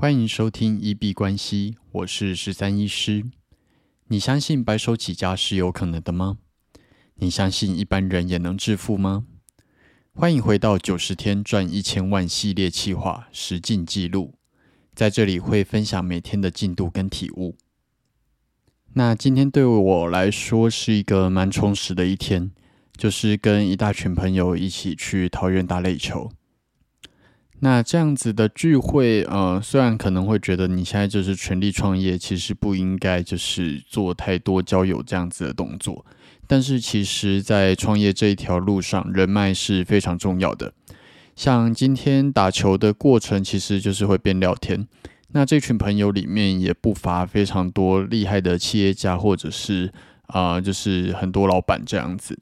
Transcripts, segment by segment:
欢迎收听一币关系，我是十三医师。你相信白手起家是有可能的吗？你相信一般人也能致富吗？欢迎回到九十天赚一千万系列企划实进记录，在这里会分享每天的进度跟体悟。那今天对我来说是一个蛮充实的一天，就是跟一大群朋友一起去桃园打垒球。那这样子的聚会，呃，虽然可能会觉得你现在就是全力创业，其实不应该就是做太多交友这样子的动作。但是其实，在创业这一条路上，人脉是非常重要的。像今天打球的过程，其实就是会边聊天。那这群朋友里面也不乏非常多厉害的企业家，或者是啊，就是很多老板这样子。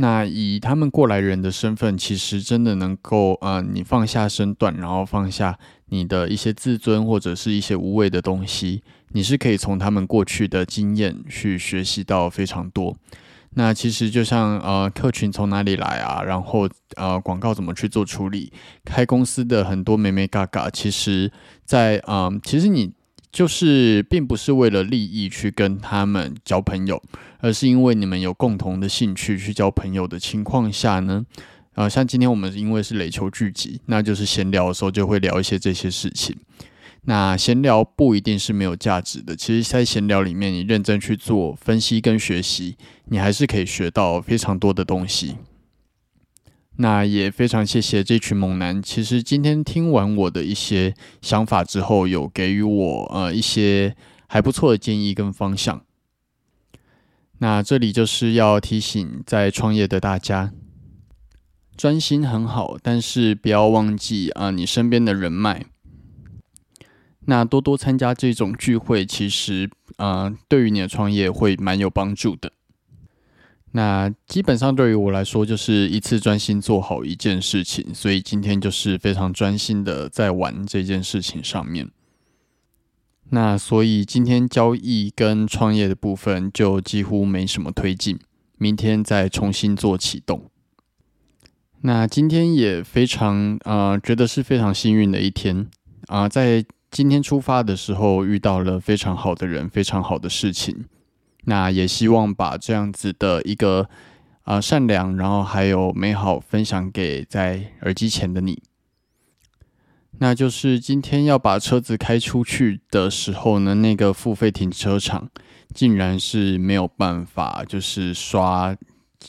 那以他们过来人的身份，其实真的能够呃，你放下身段，然后放下你的一些自尊或者是一些无谓的东西，你是可以从他们过去的经验去学习到非常多。那其实就像呃，客群从哪里来啊，然后呃，广告怎么去做处理，开公司的很多美美嘎嘎，其实，在嗯，其实你。就是并不是为了利益去跟他们交朋友，而是因为你们有共同的兴趣去交朋友的情况下呢，啊，像今天我们因为是垒球聚集，那就是闲聊的时候就会聊一些这些事情。那闲聊不一定是没有价值的，其实，在闲聊里面，你认真去做分析跟学习，你还是可以学到非常多的东西。那也非常谢谢这群猛男。其实今天听完我的一些想法之后，有给予我呃一些还不错的建议跟方向。那这里就是要提醒在创业的大家，专心很好，但是不要忘记啊你身边的人脉。那多多参加这种聚会，其实啊对于你的创业会蛮有帮助的。那基本上对于我来说，就是一次专心做好一件事情，所以今天就是非常专心的在玩这件事情上面。那所以今天交易跟创业的部分就几乎没什么推进，明天再重新做启动。那今天也非常呃，觉得是非常幸运的一天啊，在今天出发的时候遇到了非常好的人，非常好的事情。那也希望把这样子的一个啊善良，然后还有美好分享给在耳机前的你。那就是今天要把车子开出去的时候呢，那个付费停车场竟然是没有办法，就是刷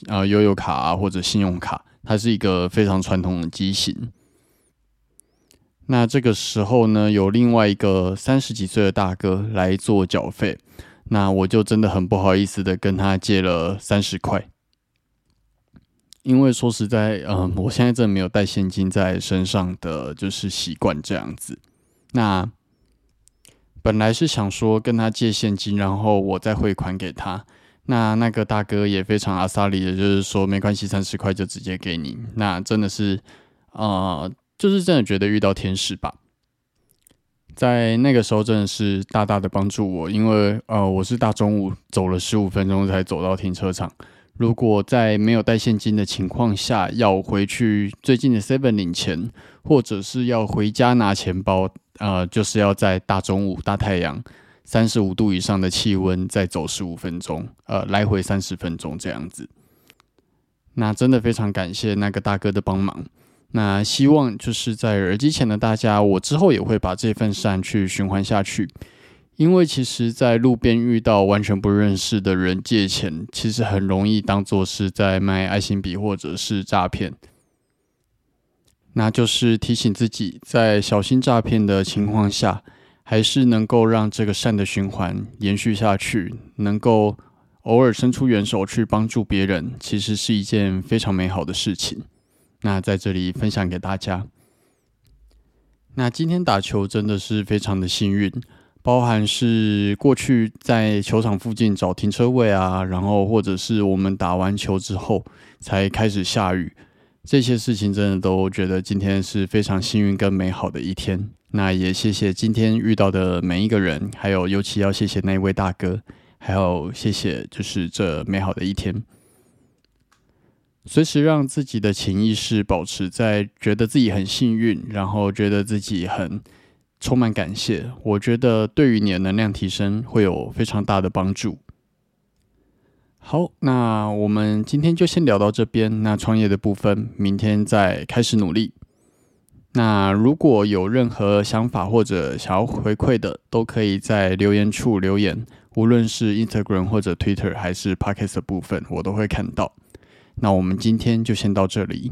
啊悠悠卡啊或者信用卡，它是一个非常传统的机型。那这个时候呢，有另外一个三十几岁的大哥来做缴费。那我就真的很不好意思的跟他借了三十块，因为说实在，嗯，我现在真的没有带现金在身上的就是习惯这样子。那本来是想说跟他借现金，然后我再汇款给他。那那个大哥也非常阿萨里的，就是说没关系，三十块就直接给你。那真的是，呃，就是真的觉得遇到天使吧。在那个时候真的是大大的帮助我，因为呃我是大中午走了十五分钟才走到停车场。如果在没有带现金的情况下要回去最近的 Seven 领钱，或者是要回家拿钱包，呃，就是要在大中午大太阳三十五度以上的气温再走十五分钟，呃，来回三十分钟这样子。那真的非常感谢那个大哥的帮忙。那希望就是在耳机前的大家，我之后也会把这份善去循环下去。因为其实，在路边遇到完全不认识的人借钱，其实很容易当做是在卖爱心笔或者是诈骗。那就是提醒自己，在小心诈骗的情况下，还是能够让这个善的循环延续下去，能够偶尔伸出援手去帮助别人，其实是一件非常美好的事情。那在这里分享给大家。那今天打球真的是非常的幸运，包含是过去在球场附近找停车位啊，然后或者是我们打完球之后才开始下雨，这些事情真的都觉得今天是非常幸运跟美好的一天。那也谢谢今天遇到的每一个人，还有尤其要谢谢那位大哥，还有谢谢就是这美好的一天。随时让自己的潜意识保持在觉得自己很幸运，然后觉得自己很充满感谢。我觉得对于你的能量提升会有非常大的帮助。好，那我们今天就先聊到这边。那创业的部分，明天再开始努力。那如果有任何想法或者想要回馈的，都可以在留言处留言，无论是 Instagram 或者 Twitter 还是 Podcast 的部分，我都会看到。那我们今天就先到这里。